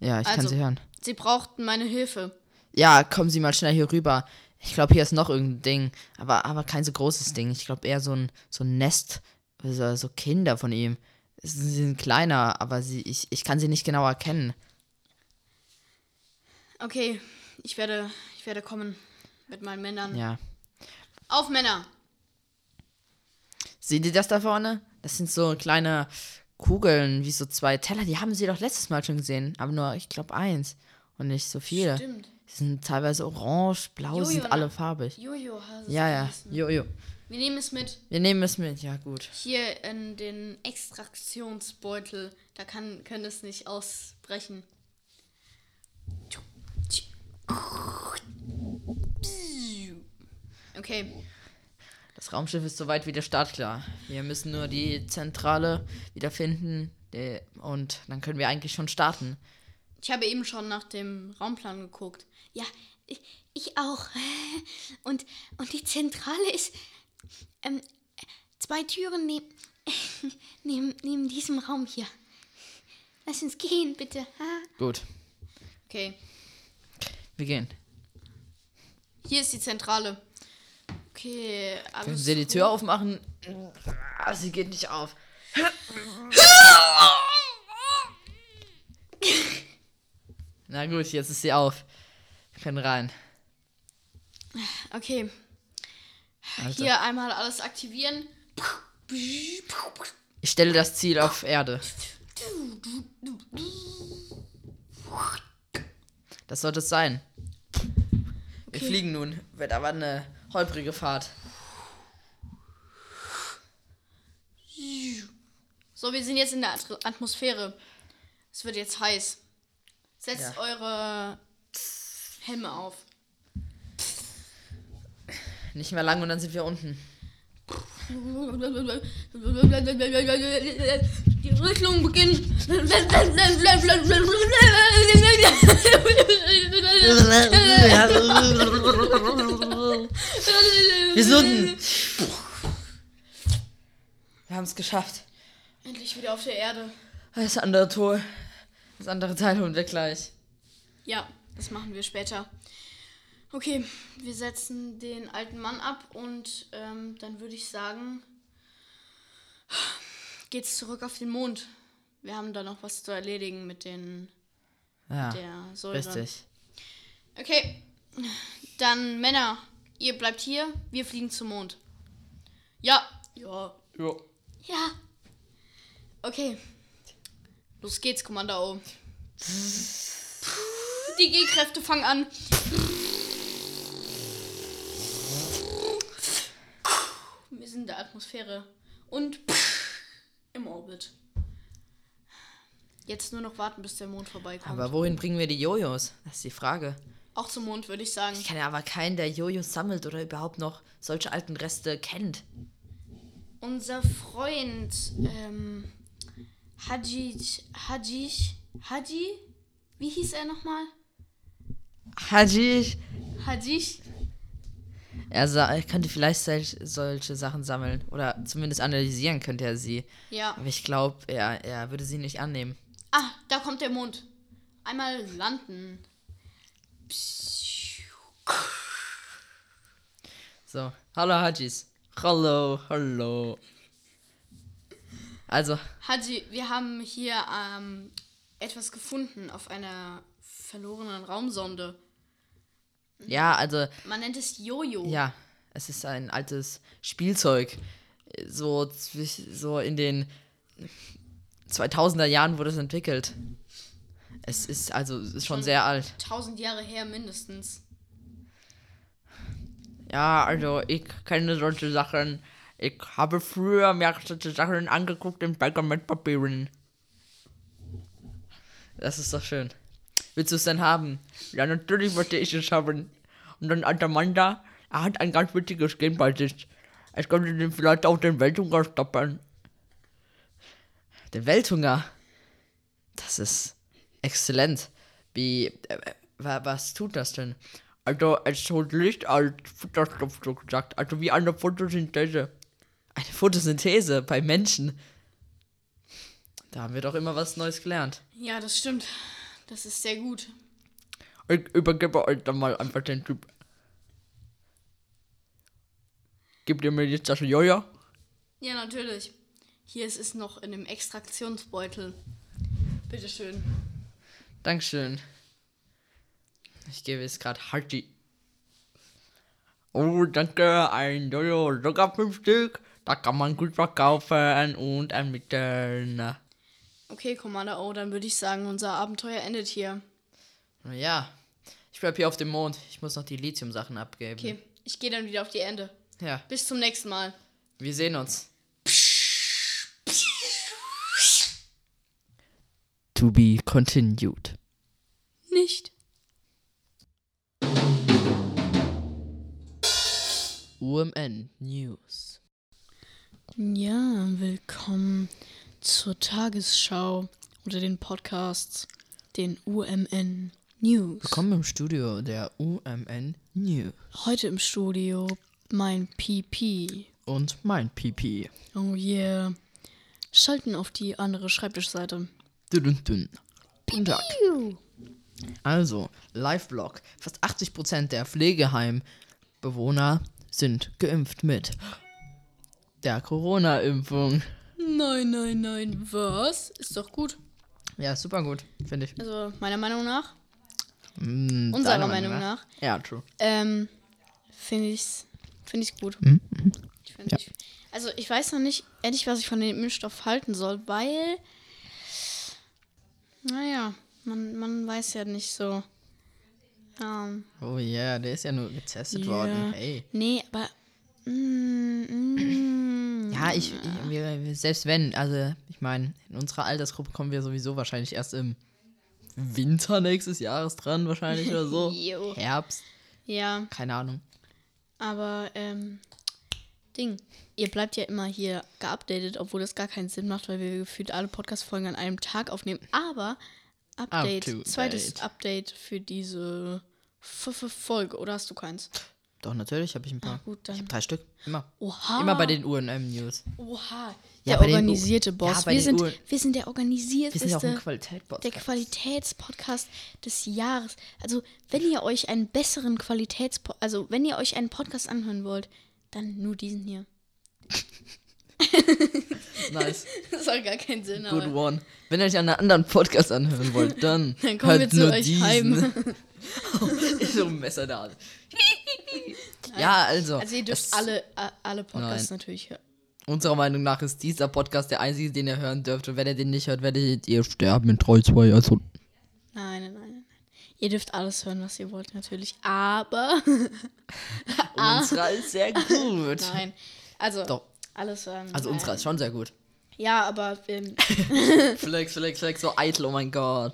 Speaker 1: Ja, ich kann
Speaker 2: Also.
Speaker 1: Sie hören.
Speaker 2: Sie brauchten meine Hilfe.
Speaker 1: Ja, kommen Sie mal schnell hier rüber. Ich glaube, hier ist noch irgendein Ding. Aber, aber kein so großes Ding. Ich glaube eher so ein, so ein Nest. So, so Kinder von ihm. Sie sind kleiner, aber sie, ich, ich kann sie nicht genau erkennen.
Speaker 2: Okay, ich werde, ich werde kommen mit meinen Männern.
Speaker 1: Ja.
Speaker 2: Auf Männer!
Speaker 1: Seht ihr das da vorne? Das sind so kleine Kugeln, wie so zwei Teller. Die haben sie doch letztes Mal schon gesehen. Aber nur, ich glaube, eins. Und nicht so viele.
Speaker 2: Stimmt.
Speaker 1: Die sind teilweise orange, blau,
Speaker 2: Jojo,
Speaker 1: sind alle farbig.
Speaker 2: Jojo, hast du
Speaker 1: Ja, ja.
Speaker 2: vergessen.
Speaker 1: Jojo.
Speaker 2: Wir nehmen es mit
Speaker 1: Wir nehmen es mit. Ja, gut.
Speaker 2: hier in den Extraktionsbeutel. Da kann, können es nicht ausbrechen. Okay,
Speaker 1: Das Raumschiff ist soweit wieder startklar. Wir müssen nur die Zentrale wiederfinden. der- Und dann können wir eigentlich schon starten.
Speaker 2: Ich habe eben schon nach dem Raumplan geguckt. Ja, ich, ich auch. Und, und die Zentrale ist ähm, zwei Türen neben, neben, neben diesem Raum hier. Lass uns gehen, bitte. ha?
Speaker 1: Gut,
Speaker 2: Okay,
Speaker 1: wir gehen.
Speaker 2: hier ist die Zentrale. Okay, alles
Speaker 1: Können Sie die. Tür aufmachen? Ah, sie geht nicht auf. Na gut, jetzt ist sie auf. Wir können rein.
Speaker 2: Okay,
Speaker 1: Also,
Speaker 2: hier einmal alles aktivieren.
Speaker 1: ich stelle das Ziel auf Erde. Das sollte es sein. Wir
Speaker 2: Okay.
Speaker 1: fliegen nun. Wird aber eine holprige Fahrt.
Speaker 2: So, wir sind jetzt in der At- Atmosphäre. Es wird jetzt heiß. Setzt
Speaker 1: Ja.
Speaker 2: eure Helme auf.
Speaker 1: Nicht mehr lang und dann sind wir unten.
Speaker 2: Die Rüttelung beginnt.
Speaker 1: Wir sind. Wir haben es geschafft.
Speaker 2: Endlich wieder auf der Erde.
Speaker 1: Das andere Tor. Das andere Teil holen wir gleich.
Speaker 2: Ja, das machen wir später. Okay, wir setzen den alten Mann ab und ähm, dann würde ich sagen, geht's zurück auf den Mond. Wir haben da noch was zu erledigen mit den
Speaker 1: Ja,
Speaker 2: der Säure.
Speaker 1: richtig.
Speaker 2: Okay, dann Männer, ihr bleibt hier, wir fliegen zum Mond. Ja. Ja.
Speaker 1: Ja.
Speaker 2: Ja. Okay. Los geht's, Kommando. Die G-Kräfte fangen an. Wir sind in der Atmosphäre und im Orbit. Jetzt nur noch warten, bis der Mond vorbeikommt.
Speaker 1: Aber wohin bringen wir die Jojos? Das ist die Frage.
Speaker 2: Auch zum Mond, würde ich sagen.
Speaker 1: Ich kenne aber keinen, der Jojos sammelt oder überhaupt noch solche alten Reste kennt.
Speaker 2: Unser Freund ähm, Haji, Haji, Haji, wie hieß er nochmal?
Speaker 1: Haji.
Speaker 2: Haji,
Speaker 1: Er er könnte vielleicht solche Sachen sammeln. Oder zumindest analysieren könnte er sie.
Speaker 2: ja.
Speaker 1: Aber ich glaube, er, er würde sie nicht annehmen.
Speaker 2: Ah, da kommt der Mond. Einmal landen.
Speaker 1: So. Hallo Hajis. Hallo, hallo. Also,
Speaker 2: Haji, wir haben hier ähm, etwas gefunden auf einer verlorenen Raumsonde.
Speaker 1: ja, also,
Speaker 2: Man nennt es Jojo.
Speaker 1: ja, es ist ein altes Spielzeug. So, so in den 2000er Jahren wurde es entwickelt. Es ist also es ist schon sehr alt.
Speaker 2: Tausend Jahre her mindestens.
Speaker 1: Ja, also ich kenne solche Sachen. Ich habe früher mir solche Sachen angeguckt in Pergamentpapieren. Das ist doch schön. Willst du es denn haben? Ja, natürlich möchte ich es haben. Und dann alter Mann da, er hat ein ganz witziges Gen bei sich. Es könnte den vielleicht auch den Welthunger stoppen. Den Welthunger? Das ist exzellent. Wie, äh, wa- was tut das denn? Also, es holt Licht als Futterstoff, so gesagt. Also wie eine Photosynthese. Eine Photosynthese bei Menschen. Da haben wir doch immer was Neues gelernt.
Speaker 2: Ja, das stimmt. Das ist sehr gut.
Speaker 1: Ich übergebe euch dann mal einfach den Typ. Gebt ihr mir jetzt das Jojo?
Speaker 2: Ja, natürlich. Hier ist es noch in dem Extraktionsbeutel. Bitteschön.
Speaker 1: Dankeschön. Ich gebe es gerade Haji. Oh, danke, ein Jojo, sogar fünf Stück. Da kann man gut verkaufen und ermitteln.
Speaker 2: Okay, Commander O, dann würde ich sagen, unser Abenteuer endet hier.
Speaker 1: Ja, ich bleib hier auf dem Mond. Ich muss noch die Lithium-Sachen abgeben.
Speaker 2: Okay, ich gehe dann wieder auf die Ende.
Speaker 1: Ja,
Speaker 2: Bis zum nächsten Mal.
Speaker 1: wir sehen uns. To be continued.
Speaker 2: Nicht.
Speaker 1: UMN News.
Speaker 2: Ja, willkommen zur Tagesschau oder den Podcasts, den UMN News.
Speaker 1: Willkommen im Studio der UMN News.
Speaker 2: Heute im Studio mein PP.
Speaker 1: Und mein PP.
Speaker 2: Oh yeah. Schalten auf die andere Schreibtischseite.
Speaker 1: Dünn, dünn. Guten Tag. Also, Live-Blog. Fast 80% der Pflegeheimbewohner sind geimpft mit der Corona-Impfung.
Speaker 2: Nein, nein, nein. Was? Ist doch gut.
Speaker 1: Ja, super gut, finde ich.
Speaker 2: Also, meiner Meinung nach.
Speaker 1: Mm,
Speaker 2: Unserer Meinung nach.
Speaker 1: Ja, true.
Speaker 2: Ähm, finde ich's, finde ich's gut. Ich find ich, also ich weiß noch nicht ehrlich, was ich von dem Impfstoff halten soll, weil, naja, man, man weiß ja nicht so. Ähm,
Speaker 1: Oh yeah, der ist ja nur getestet
Speaker 2: ja.
Speaker 1: worden. Hey.
Speaker 2: Nee, aber. Mm, mm,
Speaker 1: Ja, ich, ich selbst wenn, also ich meine, in unserer Altersgruppe kommen wir sowieso wahrscheinlich erst im Winter nächstes Jahres dran, wahrscheinlich oder so. Herbst,
Speaker 2: Ja,
Speaker 1: keine Ahnung.
Speaker 2: aber, ähm, Ding. Ihr bleibt ja immer hier geupdatet, obwohl das gar keinen Sinn macht, weil wir gefühlt alle Podcast-Folgen an einem Tag aufnehmen. Aber, Update,
Speaker 1: Up
Speaker 2: zweites
Speaker 1: date.
Speaker 2: Update für diese F -F Folge. Oder hast du keins?
Speaker 1: Doch, natürlich habe ich ein paar.
Speaker 2: Ah, gut,
Speaker 1: Ich habe drei Stück. Immer.
Speaker 2: Oha.
Speaker 1: Immer bei den UNM-News.
Speaker 2: Oha.
Speaker 1: Ja,
Speaker 2: der organisierte
Speaker 1: Ja,
Speaker 2: Boss.
Speaker 1: bei
Speaker 2: wir, sind, wir sind der organisierteste,
Speaker 1: Wir sind ja auch ein Qualitätspodcast.
Speaker 2: der Qualitätspodcast des Jahres. Also, wenn ihr euch einen besseren Qualitätspodcast, also wenn ihr euch einen Podcast anhören wollt, dann nur diesen hier.
Speaker 1: Nice.
Speaker 2: Das soll gar keinen Sinn
Speaker 1: Good
Speaker 2: haben.
Speaker 1: one. Wenn ihr euch einen anderen Podcast anhören wollt, dann,
Speaker 2: Dann kommen wir
Speaker 1: hört
Speaker 2: zu
Speaker 1: nur
Speaker 2: euch
Speaker 1: diesen.
Speaker 2: heim.
Speaker 1: So ein Messer da. ja, also.
Speaker 2: Also ihr dürft alle, a- alle Podcasts natürlich hören.
Speaker 1: Unserer Meinung nach ist dieser Podcast der einzige, den ihr hören dürft. Und wenn ihr den nicht hört, werdet ihr sterben in 3, 2, also.
Speaker 2: Nein, nein, nein, nein. Ihr dürft alles hören, was ihr wollt, natürlich. Aber.
Speaker 1: Unserer ist sehr gut.
Speaker 2: Nein. Also,
Speaker 1: Doch.
Speaker 2: alles hören.
Speaker 1: Also
Speaker 2: nein.
Speaker 1: unserer ist schon sehr gut.
Speaker 2: Ja, aber ähm,
Speaker 1: Flex, flex, flex, so eitel, oh mein Gott.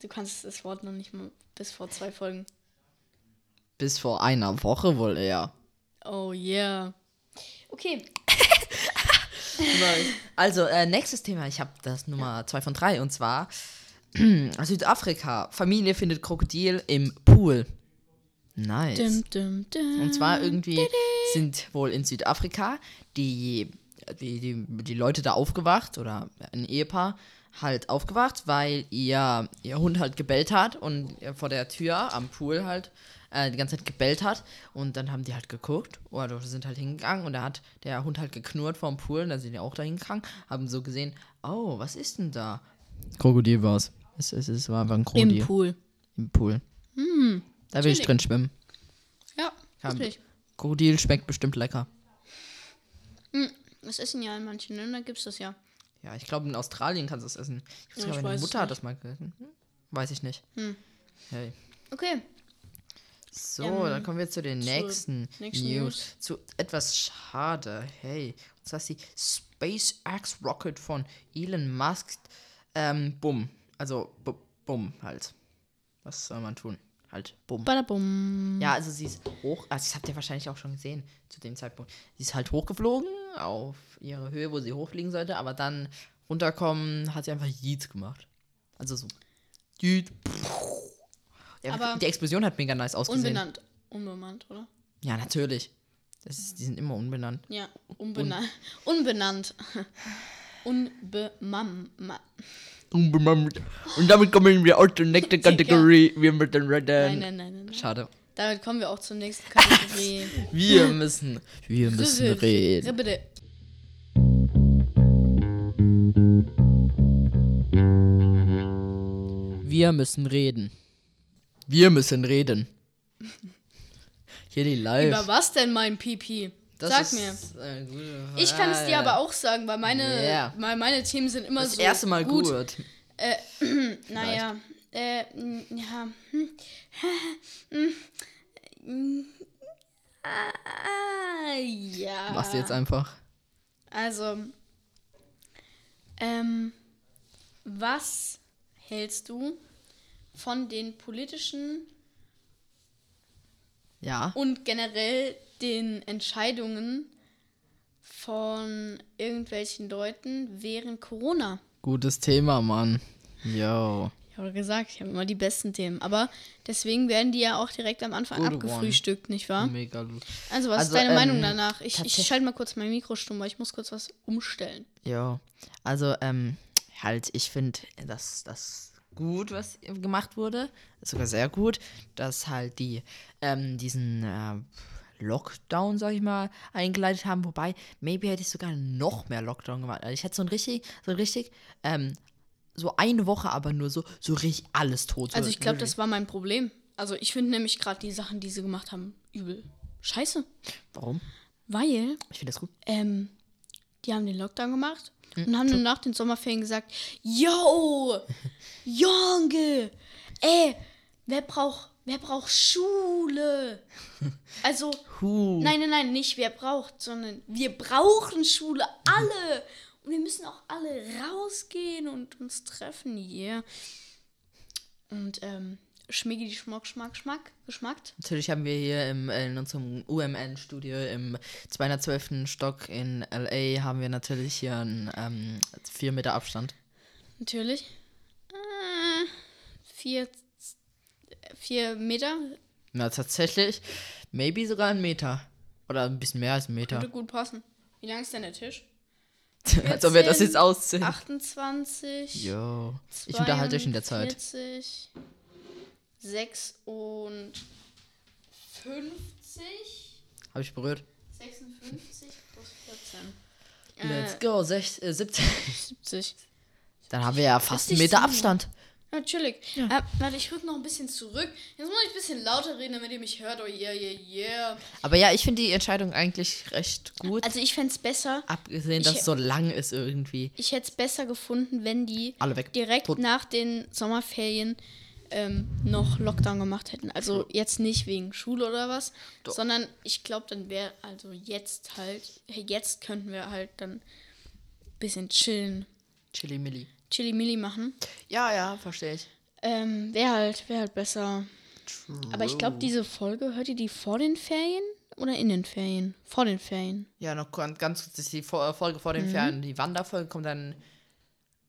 Speaker 2: Du kannst das Wort noch nicht mal bis vor zwei Folgen.
Speaker 1: Bis vor einer Woche wohl eher.
Speaker 2: Oh yeah. Okay.
Speaker 1: Also, äh, nächstes Thema. Ich habe das Nummer 2 von 3 und zwar Südafrika. Familie findet Krokodil im Pool. Nice.
Speaker 2: Dum, dum, dum.
Speaker 1: Und zwar irgendwie sind wohl in Südafrika die, die, die, die Leute da aufgewacht oder ein Ehepaar halt aufgewacht, weil ihr, ihr Hund halt gebellt hat und vor der Tür am Pool halt äh, die ganze Zeit gebellt hat. Und dann haben die halt geguckt oder sind halt hingegangen und da hat der Hund halt geknurrt vorm Pool und da sind die auch da hingegangen, haben so gesehen, oh, was ist denn da? Krokodil war's. Es, es, es war einfach ein Krokodil
Speaker 2: Im Pool.
Speaker 1: im Pool. da will ich drin schwimmen.
Speaker 2: Ja, wirklich.
Speaker 1: Krokodil schmeckt bestimmt lecker.
Speaker 2: Das essen ja in manchen Ländern, gibt es das ja.
Speaker 1: Ja, ich glaube, in Australien kannst du es essen. Ich,
Speaker 2: Ja,
Speaker 1: glaube,
Speaker 2: ich
Speaker 1: meine
Speaker 2: weiß
Speaker 1: Mutter hat
Speaker 2: nicht.
Speaker 1: das mal gegessen. Hm? Weiß ich nicht. Hey.
Speaker 2: Okay.
Speaker 1: So,
Speaker 2: Ähm,
Speaker 1: dann kommen wir zu den
Speaker 2: zur
Speaker 1: nächsten,
Speaker 2: nächsten
Speaker 1: News.
Speaker 2: News.
Speaker 1: Zu etwas schade. Hey. Und zwar ist die SpaceX Rocket von Elon Musk. Ähm, bumm. Also, bu bumm halt. Was soll man tun? Halt, bumm.
Speaker 2: Badabum.
Speaker 1: Ja, also sie ist hoch, also das habt ihr wahrscheinlich auch schon gesehen zu dem Zeitpunkt. Sie ist halt hochgeflogen auf ihre Höhe, wo sie hochfliegen sollte, aber dann runterkommen hat sie einfach Yeet gemacht. Also so. Yeet. Ja,
Speaker 2: Aber
Speaker 1: die Explosion hat mega nice ausgesehen.
Speaker 2: Unbenannt. Unbemannt, oder?
Speaker 1: Ja, natürlich. Das ist, die sind immer unbenannt.
Speaker 2: Ja, unbenannt. Unbenannt. Unbemam.
Speaker 1: Unbenannt. Und damit kommen wir auch zur nächsten Kategorie. Wir müssen reden.
Speaker 2: Nein, nein, nein, nein, nein.
Speaker 1: Schade.
Speaker 2: Damit kommen wir auch zur nächsten Kategorie.
Speaker 1: Wir müssen, wir müssen reden.
Speaker 2: Ribbede.
Speaker 1: Wir müssen reden. Wir müssen reden. Hier die live.
Speaker 2: Über was denn, mein Pipi?
Speaker 1: Das
Speaker 2: Sag mir. Ich kann es dir aber auch sagen, weil meine,
Speaker 1: Ja.
Speaker 2: weil meine Themen sind immer
Speaker 1: Das
Speaker 2: so.
Speaker 1: erste Mal gut.
Speaker 2: Naja, äh, m, ja. hm. Hm. Ah, ja.
Speaker 1: Machst du jetzt einfach.
Speaker 2: Also, ähm, was hältst du von den politischen
Speaker 1: Ja.
Speaker 2: und generell den Entscheidungen von irgendwelchen Leuten während Corona?
Speaker 1: Gutes Thema, Mann. Yo.
Speaker 2: Habe gesagt, ich habe immer die besten Themen. Aber deswegen werden die ja auch direkt am Anfang
Speaker 1: Good
Speaker 2: abgefrühstückt, nicht wahr?
Speaker 1: Mega gut.
Speaker 2: Also, was
Speaker 1: Also,
Speaker 2: ist deine
Speaker 1: ähm,
Speaker 2: Meinung danach? Ich, ich schalte mal kurz mein Mikro stumm, weil ich muss kurz was umstellen.
Speaker 1: Jo. Also, ähm, halt, ich finde, dass das gut, was gemacht wurde. Sogar sehr gut, dass halt die, ähm, diesen, äh, Lockdown, sag ich mal, eingeleitet haben. Wobei, maybe hätte ich sogar noch mehr Lockdown gemacht. Also ich hätte so ein richtig, so ein richtig, ähm, so eine Woche aber nur so, so richtig alles tot.
Speaker 2: Also,
Speaker 1: so
Speaker 2: ich glaube, das war mein Problem. Also, ich finde nämlich gerade die Sachen, die sie gemacht haben, übel. Scheiße.
Speaker 1: Warum?
Speaker 2: Weil,
Speaker 1: Ich finde das gut.
Speaker 2: ähm, die haben den Lockdown gemacht
Speaker 1: Hm,
Speaker 2: und haben dann nach den Sommerferien gesagt, yo, Junge, ey, wer braucht, wer braucht Schule? Also,
Speaker 1: Huh.
Speaker 2: nein, nein, nein, nicht wer braucht, sondern wir brauchen Schule, alle. wir müssen auch alle rausgehen und uns treffen, yeah. Und ähm, Schmiggi die Schmuck, Schmack, Schmack, geschmackt.
Speaker 1: Natürlich haben wir hier im, in unserem UMN-Studio im 212. Stock in LA haben wir natürlich hier einen ähm, 4 Meter Abstand.
Speaker 2: Natürlich. Äh, vier, vier Meter.
Speaker 1: Na, tatsächlich, maybe sogar ein Meter. Oder ein bisschen mehr als ein Meter.
Speaker 2: Würde gut passen. Wie lang ist denn der Tisch?
Speaker 1: Als ob wir das jetzt aussehen.
Speaker 2: 28.
Speaker 1: Jo. Ich unterhalte euch in der Zeit.
Speaker 2: 40, 6 und 50.
Speaker 1: Habe ich berührt.
Speaker 2: 56 plus 14.
Speaker 1: Let's go. Sech, äh, 17.
Speaker 2: 70.
Speaker 1: Dann haben wir ja fast einen Meter. Abstand.
Speaker 2: Natürlich. Äh, warte, ich rück noch ein bisschen zurück. Jetzt muss ich ein bisschen lauter reden, damit ihr mich hört. Oh yeah, yeah, yeah.
Speaker 1: Aber ja, ich finde die Entscheidung eigentlich recht gut.
Speaker 2: Also ich fände es besser.
Speaker 1: Abgesehen, dass
Speaker 2: ich-
Speaker 1: es so lang ist irgendwie.
Speaker 2: Ich hätte es besser gefunden, wenn die
Speaker 1: Alle weg.
Speaker 2: direkt
Speaker 1: Tot.
Speaker 2: nach den Sommerferien ähm, noch Lockdown gemacht hätten. Also jetzt nicht wegen Schule oder was,
Speaker 1: Doch.
Speaker 2: sondern ich glaube, dann wäre, also jetzt halt, jetzt könnten wir halt dann ein bisschen chillen,
Speaker 1: Chili Milli.
Speaker 2: Machen.
Speaker 1: Ja, ja, verstehe ich.
Speaker 2: Ähm, wäre halt, wäre halt besser. Aber ich glaube, diese Folge, hört ihr die vor den Ferien oder in den Ferien? Vor den Ferien.
Speaker 1: Ja, noch ganz ganz kurz, ist die Vor- Folge vor
Speaker 2: Mhm.
Speaker 1: den Ferien. Die Wanderfolge kommt dann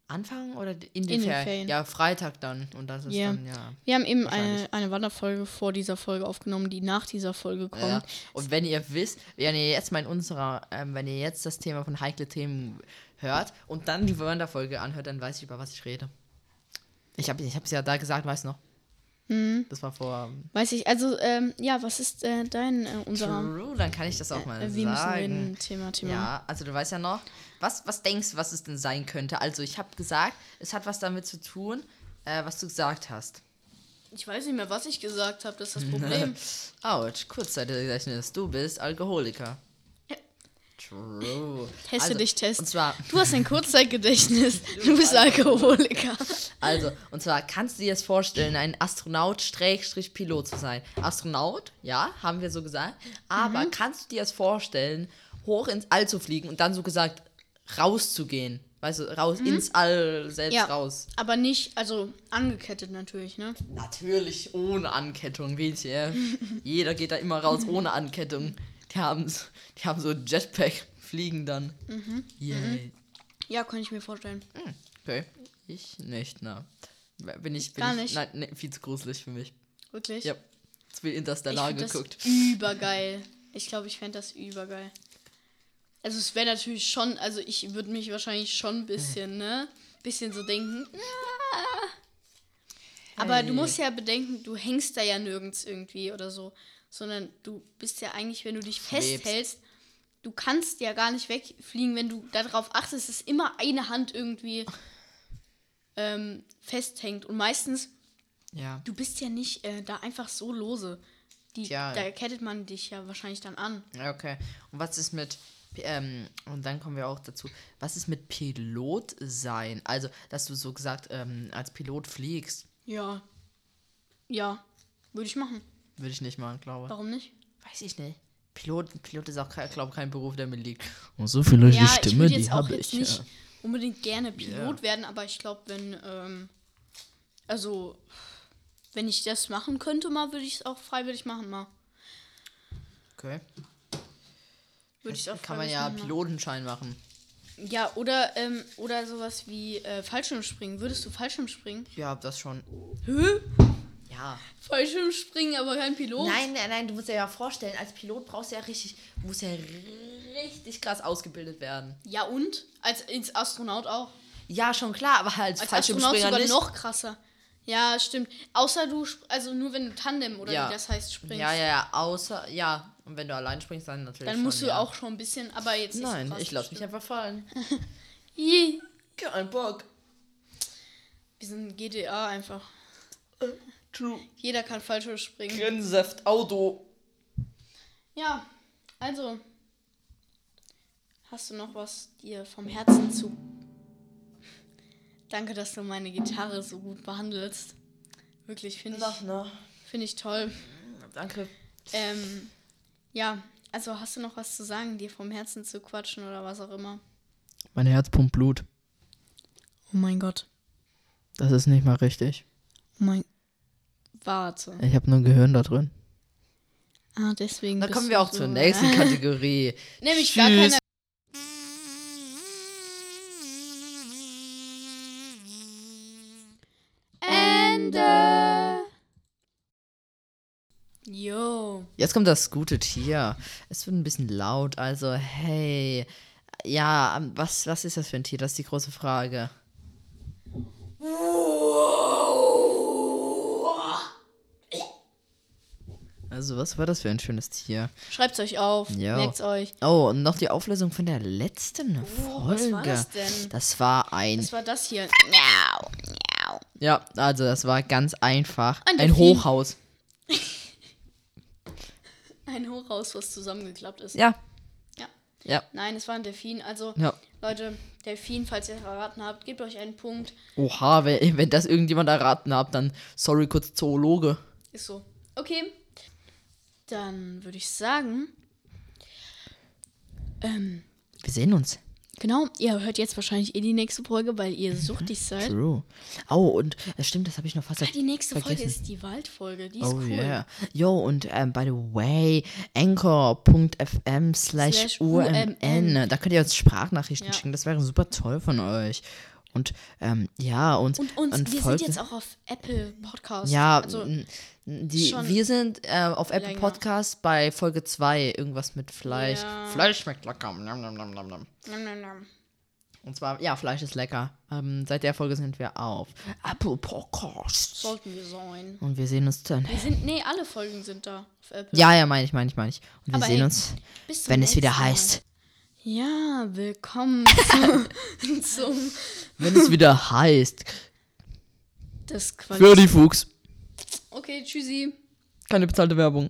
Speaker 1: Anfang oder in den,
Speaker 2: In den
Speaker 1: Ferien?
Speaker 2: Ferien.
Speaker 1: Ja, Freitag dann. Und das ist
Speaker 2: Ja.
Speaker 1: dann, ja.
Speaker 2: Wir haben eben eine, eine Wanderfolge vor dieser Folge aufgenommen, die nach dieser Folge kommt.
Speaker 1: ja. Und wenn ihr wisst, wenn ihr jetzt mal in unserer, ähm, wenn ihr jetzt das Thema von heikle Themen hört und dann die Wanderfolge anhört, dann weiß ich, über was ich rede. Ich habe ich es ja da gesagt, weißt du noch?
Speaker 2: Mhm.
Speaker 1: Das war vor.
Speaker 2: Weiß ich, also, ähm, ja, was ist äh, dein, äh, unserer,
Speaker 1: True, dann kann ich das auch mal
Speaker 2: äh, wie müssen
Speaker 1: sagen.
Speaker 2: reden, Thema, Thema.
Speaker 1: Ja, also du weißt ja noch, was, was denkst du, was es denn sein könnte? Also ich habe gesagt, es hat was damit zu tun, äh, was du gesagt hast.
Speaker 2: Ich weiß nicht mehr, was ich gesagt habe, das ist das Problem.
Speaker 1: Autsch, Kurzzeitgedächtnis, du bist Alkoholiker. True.
Speaker 2: Teste
Speaker 1: also,
Speaker 2: dich, test.
Speaker 1: Und zwar,
Speaker 2: Du hast ein Kurzzeitgedächtnis, du bist Alkoholiker.
Speaker 1: also, und zwar kannst du dir das vorstellen, ein Astronaut-Pilot zu sein. Astronaut, ja, haben wir so gesagt. Aber
Speaker 2: Mhm.
Speaker 1: kannst du dir das vorstellen, hoch ins All zu fliegen und dann so gesagt rauszugehen? Weißt du, raus ins All selbst
Speaker 2: Mhm. Ja,
Speaker 1: raus.
Speaker 2: aber nicht, also angekettet natürlich, ne?
Speaker 1: Natürlich ohne Ankettung, ihr. Jeder geht da immer raus ohne Ankettung. Die haben, s- die haben so Jetpack, fliegen dann.
Speaker 2: Mhm.
Speaker 1: Yay.
Speaker 2: Ja, kann ich mir vorstellen.
Speaker 1: Okay. Ich nicht, na. Bin ich, bin
Speaker 2: Gar
Speaker 1: ich,
Speaker 2: nicht.
Speaker 1: Nein, nee, viel zu gruselig für mich.
Speaker 2: Wirklich?
Speaker 1: Ja. Zu viel
Speaker 2: Ich
Speaker 1: Interstellar
Speaker 2: find
Speaker 1: geguckt.
Speaker 2: das übergeil. Ich glaube, ich fände das übergeil. Also es wäre natürlich schon, also ich würde mich wahrscheinlich schon ein bisschen, ne? Bisschen so denken. "Ah." Aber
Speaker 1: Hey.
Speaker 2: du musst ja bedenken, du hängst da ja nirgends irgendwie oder so. Sondern du bist ja eigentlich, wenn du dich
Speaker 1: Schwebst.
Speaker 2: festhältst, du kannst ja gar nicht wegfliegen, wenn du darauf achtest, dass immer eine Hand irgendwie ähm, festhängt. Und meistens
Speaker 1: Ja.
Speaker 2: Du bist ja nicht äh, da einfach so lose. Die,
Speaker 1: Tja.
Speaker 2: Da kettet man dich ja wahrscheinlich dann an.
Speaker 1: Ja, Okay. Und was ist mit. Ähm, und dann kommen wir auch dazu. Was ist mit Pilot sein? Also, dass du so gesagt ähm, als Pilot fliegst,
Speaker 2: Ja. Ja. Würde ich machen.
Speaker 1: Würde ich nicht machen, glaube ich.
Speaker 2: Warum nicht?
Speaker 1: Weiß ich nicht. Pilot, Pilot ist auch, glaube kein Beruf, der mir liegt. Und so vielleicht
Speaker 2: ja, ich würde jetzt auch jetzt nicht unbedingt gerne Pilot
Speaker 1: Ja.
Speaker 2: werden, aber ich glaube, wenn, ähm, also, wenn ich das machen könnte mal, würde ich es auch freiwillig machen mal.
Speaker 1: Okay.
Speaker 2: Würde ich es auch
Speaker 1: Kann man ja
Speaker 2: machen.
Speaker 1: Pilotenschein machen.
Speaker 2: Ja, oder, ähm, oder sowas wie äh, Fallschirmspringen. Würdest du Fallschirmspringen?
Speaker 1: Ja, das schon.
Speaker 2: Hä?
Speaker 1: Ja.
Speaker 2: Fallschirmspringen, aber kein Pilot?
Speaker 1: Nein, nein, nein, du musst dir ja vorstellen, als Pilot brauchst du ja richtig, du musst ja richtig krass ausgebildet werden.
Speaker 2: Ja, und? Als, als Astronaut auch.
Speaker 1: Ja, schon klar, aber als,
Speaker 2: Als Astronaut
Speaker 1: Fallschirmspringer
Speaker 2: sogar
Speaker 1: nicht.
Speaker 2: noch krasser. Ja, stimmt. Außer du, also nur wenn du Tandem oder
Speaker 1: Ja.
Speaker 2: wie das heißt, springst.
Speaker 1: Ja, ja, ja, außer, ja. Und wenn du allein springst, dann natürlich
Speaker 2: Dann musst
Speaker 1: schon,
Speaker 2: du
Speaker 1: ja.
Speaker 2: auch schon ein bisschen, aber jetzt nicht
Speaker 1: Nein,
Speaker 2: so krass,
Speaker 1: ich lass mich einfach fallen. Kein Bock.
Speaker 2: Wir sind GTA einfach.
Speaker 1: True.
Speaker 2: Jeder kann Fallschirm springen.
Speaker 1: Grinsaft, Auto.
Speaker 2: Ja, also. Hast du noch was dir vom Herzen zu. Danke, dass du meine Gitarre so gut behandelst. Wirklich, finde ich,
Speaker 1: noch.
Speaker 2: find ich toll.
Speaker 1: Danke.
Speaker 2: Ähm, ja, also hast du noch was zu sagen, dir vom Herzen zu quatschen oder was auch immer?
Speaker 1: Mein Herz pumpt Blut.
Speaker 2: Oh mein Gott.
Speaker 1: Das ist nicht mal richtig.
Speaker 2: Oh mein. Warte.
Speaker 1: Ich habe nur ein Gehirn da drin.
Speaker 2: Ah, deswegen.
Speaker 1: Dann kommen wir auch
Speaker 2: so-
Speaker 1: zur nächsten Kategorie.
Speaker 2: Nämlich gar
Speaker 1: Tschüss.
Speaker 2: keine. Ende. Yo.
Speaker 1: Jetzt kommt das gute Tier. Es wird ein bisschen laut, also hey. Ja, ähm, was, was ist das für ein Tier? Das ist die große Frage. Also, was war das für ein schönes Tier?
Speaker 2: Schreibt's euch auf.
Speaker 1: Jo.
Speaker 2: Merkt's euch.
Speaker 1: Oh, und noch die Auflösung von der letzten
Speaker 2: Oh,
Speaker 1: Folge.
Speaker 2: was war das denn?
Speaker 1: Das war ein.
Speaker 2: Das war das hier. Miau, miau.
Speaker 1: Ja, also das war ganz einfach.
Speaker 2: Ein
Speaker 1: Ein. Hochhaus.
Speaker 2: Ein Hochhaus, was zusammengeklappt ist.
Speaker 1: Ja.
Speaker 2: Ja.
Speaker 1: Ja.
Speaker 2: Nein, es war ein Delfin. Also,
Speaker 1: Ja.
Speaker 2: Leute, Delfin, falls ihr erraten habt, gebt euch einen Punkt.
Speaker 1: Oha, wenn, wenn das irgendjemand erraten hat, dann sorry, kurz Zoologe.
Speaker 2: Ist so. Okay. Dann würde ich sagen. Ähm,
Speaker 1: Wir sehen uns.
Speaker 2: genau, ihr hört jetzt wahrscheinlich eh die nächste Folge, weil ihr suchtig seid.
Speaker 1: True. Oh, und das stimmt, das habe ich noch fast
Speaker 2: Ah, die nächste Folge
Speaker 1: vergessen.
Speaker 2: ist die Waldfolge. Die ist
Speaker 1: Oh
Speaker 2: cool.
Speaker 1: yeah. Yo, und ähm, by the way, anchor.fm slash
Speaker 2: Slash
Speaker 1: umn. Da könnt ihr uns Sprachnachrichten
Speaker 2: Ja.
Speaker 1: schicken. Das wäre super toll von euch. Und ähm, ja, und,
Speaker 2: Und uns,
Speaker 1: und
Speaker 2: wir
Speaker 1: folgt-
Speaker 2: sind jetzt auch auf Apple Podcast.
Speaker 1: Ja,
Speaker 2: also,
Speaker 1: die,
Speaker 2: schon
Speaker 1: wir sind äh, auf Apple
Speaker 2: länger.
Speaker 1: Podcast bei Folge 2, irgendwas mit Fleisch.
Speaker 2: Ja.
Speaker 1: Fleisch schmeckt lecker. Nom, nom, nom, nom, nom.
Speaker 2: nom, nom, nom.
Speaker 1: Und zwar, ja, Fleisch ist lecker. Ähm, seit der Folge sind wir auf Apple Podcast.
Speaker 2: sollten wir sein.
Speaker 1: Und wir sehen uns dann.
Speaker 2: Wir sind, nee, alle Folgen sind da auf Apple.
Speaker 1: Ja, ja, meine ich, meine ich, meine ich. Und wir
Speaker 2: Aber
Speaker 1: sehen
Speaker 2: hey,
Speaker 1: uns, wenn es wieder heißt.
Speaker 2: Ja, willkommen zu, zum
Speaker 1: Wenn es wieder heißt.
Speaker 2: das
Speaker 1: Für
Speaker 2: Quali.
Speaker 1: die Fuchs.
Speaker 2: Okay, tschüssi.
Speaker 1: Keine bezahlte Werbung.